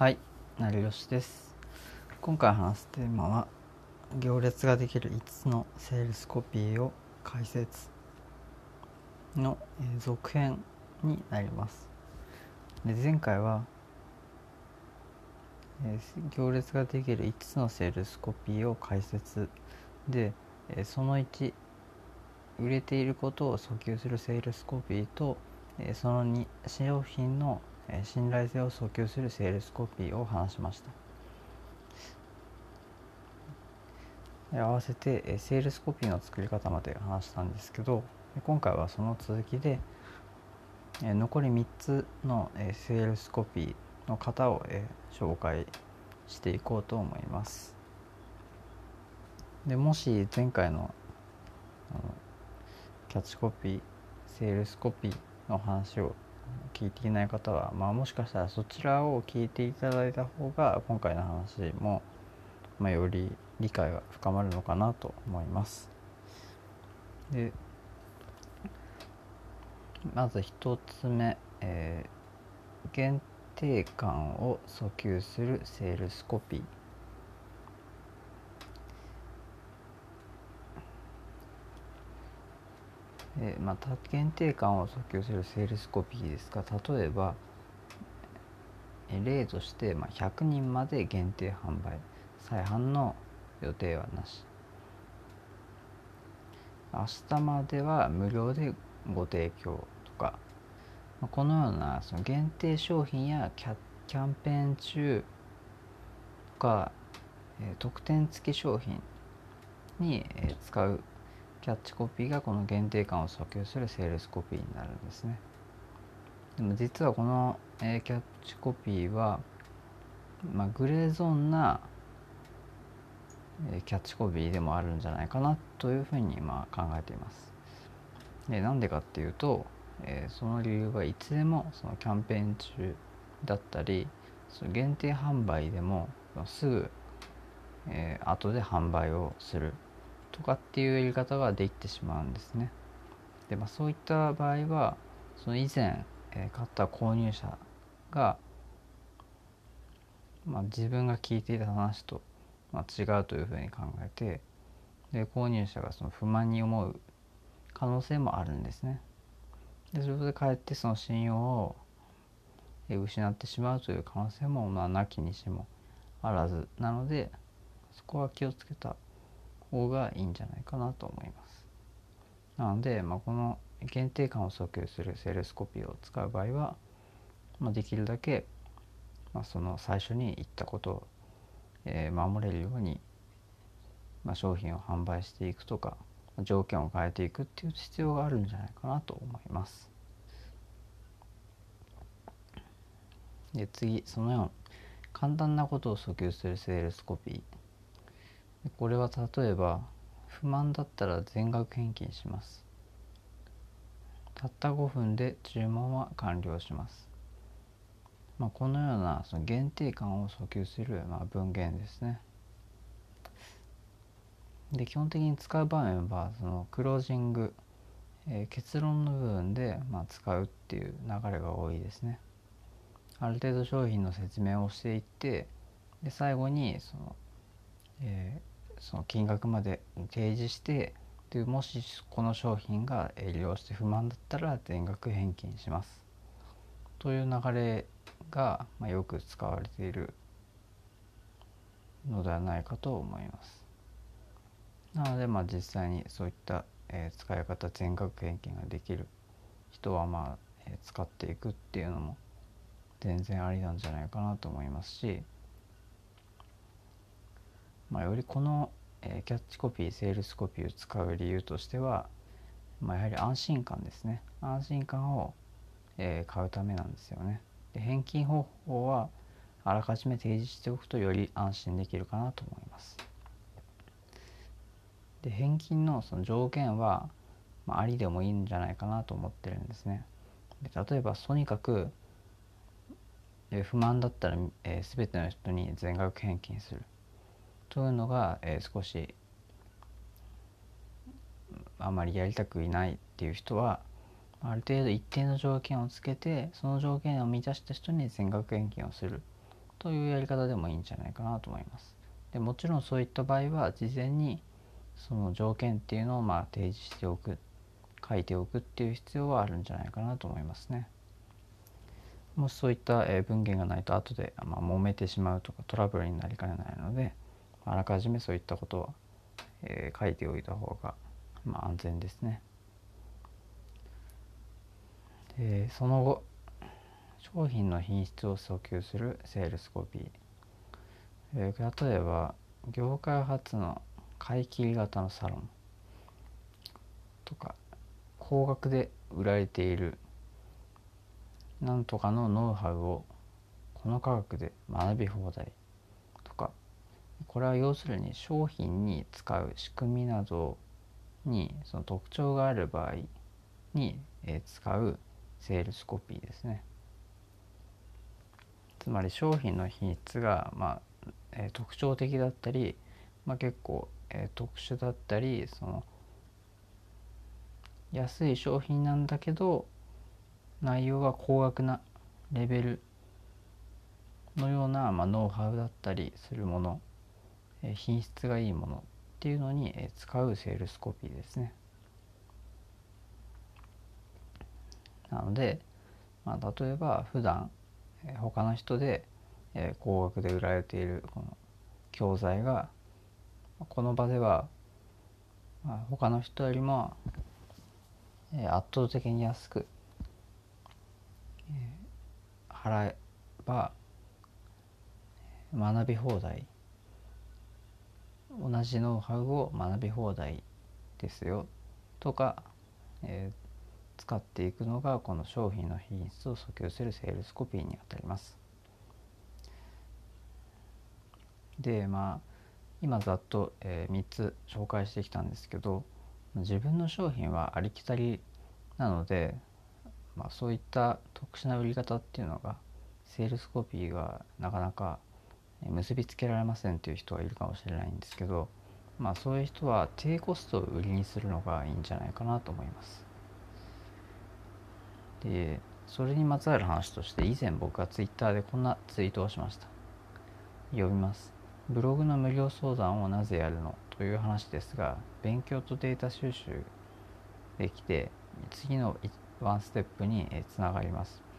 はい、成吉です。今回話すテーマは行列ができる5つのセールスコピーを解説の、え続編になります。で前回は、えー行列ができる5つのセールスコピーを解説で、えーその1売れていることを訴求するセールスコピーと、えその2商品の信頼性を訴求するセールスコピーを話しました。合わせてセールスコピーの作り方まで話したんですけど今回はその続きで残り3つのセールスコピーの型を紹介していこうと思います。でもし前回のキャッチコピーセールスコピーの話を聞いていない方は、まあ、もしかしたらそちらを聞いていただいた方が今回の話も、まあ、より理解が深まるのかなと思います。でまず一つ目、えー限定感を訴求するセールスコピー。えま、た限定感を訴求するセールスコピーですが例えば例として、ま、100人まで限定販売。再販の予定はなし。明日までは無料でご提供とか、まこのようなその限定商品やキャキャンペーン中とか、え特典付き商品に、え使うキャッチコピーがこの限定感を訴求するセールスコピーになるんですね。でも実はこの、えーキャッチコピーは、まあ、グレーゾーンな、えーキャッチコピーでもあるんじゃないかなというふうにまあ考えています。でなんでかっていうと、えーその理由はいつでもそのキャンペーン中だったりその限定販売でもすぐ、えー後で販売をするとかっていうやり方ができてしまうんですね。で、まあ、そういった場合はその以前、えー買った購入者が、まあ、自分が聞いていた話と、まあ、違うというふうに考えてで購入者がその不満に思う可能性もあるんですね。でそれでかえってその信用をえー失ってしまうという可能性もまあなきにしもあらずなのでそこは気をつけた方がいいんじゃないかなと思います。なので、まあ、この限定感を訴求するセールスコピーを使う場合は、まあ、できるだけ、まあ、その最初に言ったことを、えー守れるように、まあ、商品を販売していくとか条件を変えていくっていう必要があるんじゃないかなと思います。で次その4簡単なことを訴求するセールスコピーこれは例えば不満だったら全額返金します。たった5分で注文は完了します、まあ、このようなその限定感を訴求するまあ文言ですね。で基本的に使う場面はそのクロージング、えー結論の部分でまあ使うっていう流れが多いですね。ある程度商品の説明をしていってで最後にその、えーその金額まで提示してでもしこの商品が利用して不満だったら全額返金します。という流れが、まあ、よく使われているのではないかと思います。なのでまあ実際にそういった、えー使い方全額返金ができる人はまあ、えー使っていくっていうのも全然ありなんじゃないかなと思いますし、まあ、よりこの、えキャッチコピーセールスコピーを使う理由としては、まあ、やはり安心感ですね。安心感を、えー買うためなんですよね。で返金方法はあらかじめ提示しておくとより安心できるかなと思います。で返金のその条件は、まあ、ありでもいいんじゃないかなと思ってるんですね。で例えばとにかく不満だったら、えー、全ての人に全額返金する。というのが、えー少しあまりやりたくいないっていう人はある程度一定の条件をつけてその条件を満たした人に全額返金をするというやり方でもいいんじゃないかなと思います。でもちろんそういった場合は事前にその条件っていうのをまあ提示しておく書いておくっていう必要はあるんじゃないかなと思いますね。もしそういった文言がないと後でまあ揉めてしまうとかトラブルになりかねないのであらかじめそういったことは、え書いておいた方がまあ安全ですね。でその後商品の品質を訴求するセールスコピー、えー、例えば業界初の買い切り型のサロンとか高額で売られているなんとかのノウハウをこの価格で学び放題これは要するに商品に使う仕組みなどにその特徴がある場合に使うセールスコピーですね。つまり商品の品質が、まあえー、特徴的だったり、まあ、結構、えー、特殊だったりその安い商品なんだけど内容が高額なレベルのような、まあ、ノウハウだったりするもの、品質がいいものっていうのに、使うセールスコピーですね。なので、まあ、例えば普段他の人で高額で売られているこの教材がこの場では他の人よりも圧倒的に安く払えば学び放題同じノウハウを学び放題ですよとか、え使っていくのがこの商品の品質を訴求するセールスコピーにあたります。でまあ今ざっと、えー、3つ紹介してきたんですけど自分の商品はありきたりなので、まあ、そういった特殊な売り方っていうのがセールスコピーがなかなか結びつけられませんという人がいるかもしれないんですけど、まあ、そういう人は低コストを売りにするのがいいんじゃないかなと思います。でそれにまつわる話として以前僕はツイッターでこんなツイートをしました。読みます。ブログの無料相談をなぜやるのという話ですが勉強とデータ収集できて次のワンステップにつながります。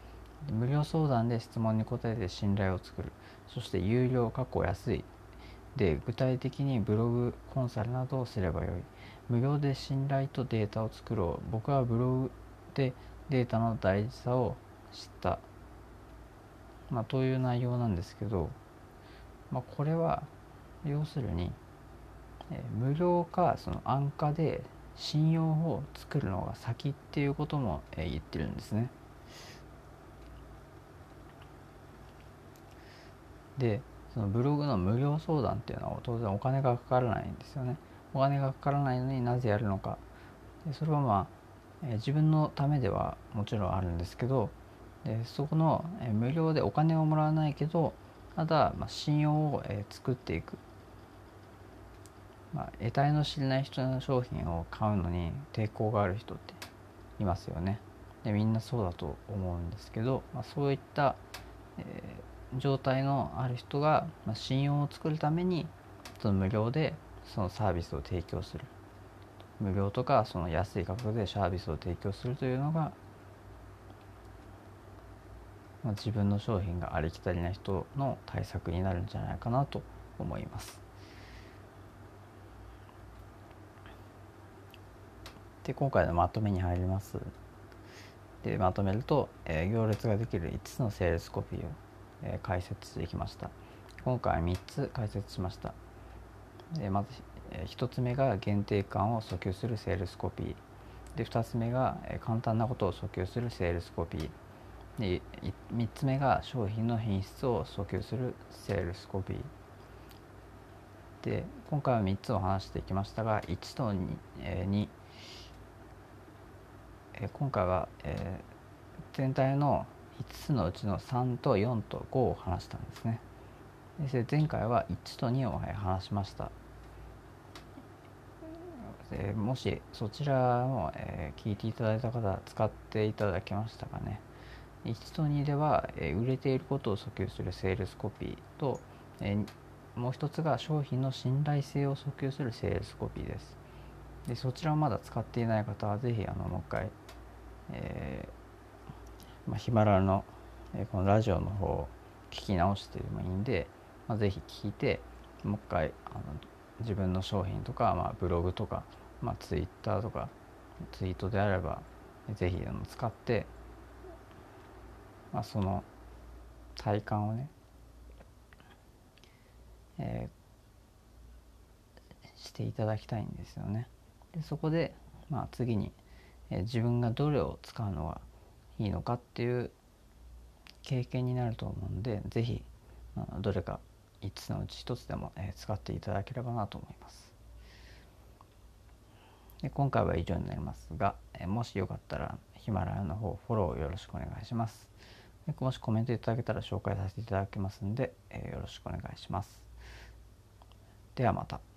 無料相談で質問に答えて信頼を作る。そして有料過去安い。で具体的にブログコンサルなどをすればよい。無料で信頼とデータを作ろう。僕はブログでデータの大事さを知った、まあ、という内容なんですけど、まあ、これは要するに、え無料かその安価で信用を作るのが先っていうことも、え言ってるんですね。でそのブログの無料相談っていうのは当然お金がかからないんですよね。お金がかからないのになぜやるのか。でそれはまあえ自分のためではもちろんあるんですけどでそこの、え無料でお金をもらわないけどただ、まあ、信用を、え作っていく、まあ、得体の知れない人の商品を買うのに抵抗がある人っていますよねでみんなそうだと思うんですけど、まあ、そういった、えー、状態のある人が、まあ、信用を作るためにその無料でそのサービスを提供する無料とかその安い価格でサービスを提供するというのが、まあ、自分の商品がありきたりな人の対策になるんじゃないかなと思います。で今回のまとめに入ります。でまとめると、えー、行列ができる5つのセールスコピーを、えー、解説してきました。今回は3つ解説しました。でまず1つ目が限定感を訴求するセールスコピーで2つ目がえ簡単なことを訴求するセールスコピーで3つ目が商品の品質を訴求するセールスコピーで今回は3つを話してきましたが1と 2,、えー、2えー、今回は、えー、全体の5つのうちの3と4と5を話したんですね。で前回は1と2を話しました。え、もしそちらを、えー、聞いていただいた方使っていただけましたかね。1と2では、え売れていることを訴求するセールスコピーと、えもう一つが商品の信頼性を訴求するセールスコピーです。でそちらをまだ使っていない方は是非あのもう一回、えー、まあ、ヒマラヤの、えこのラジオの方を聞き直してもいいんで、まあ、是非聞いてもう一回あの自分の商品とか、まあ、ブログとか、まあ、ツイッターとかツイートであれば是非使って、まあ、その体感をねえー、していただきたいんですよね。でそこで、まあ、次に、えー、自分がどれを使うのがいいのかっていう経験になると思うんで是非どれか5つのうち1つでも、え、使っていただければなと思います。で今回は以上になりますが、え、もしよかったらヒマラヤの方フォローよろしくお願いします。もしコメントいただけたら紹介させていただきますんで、えー、よろしくお願いします。ではまた。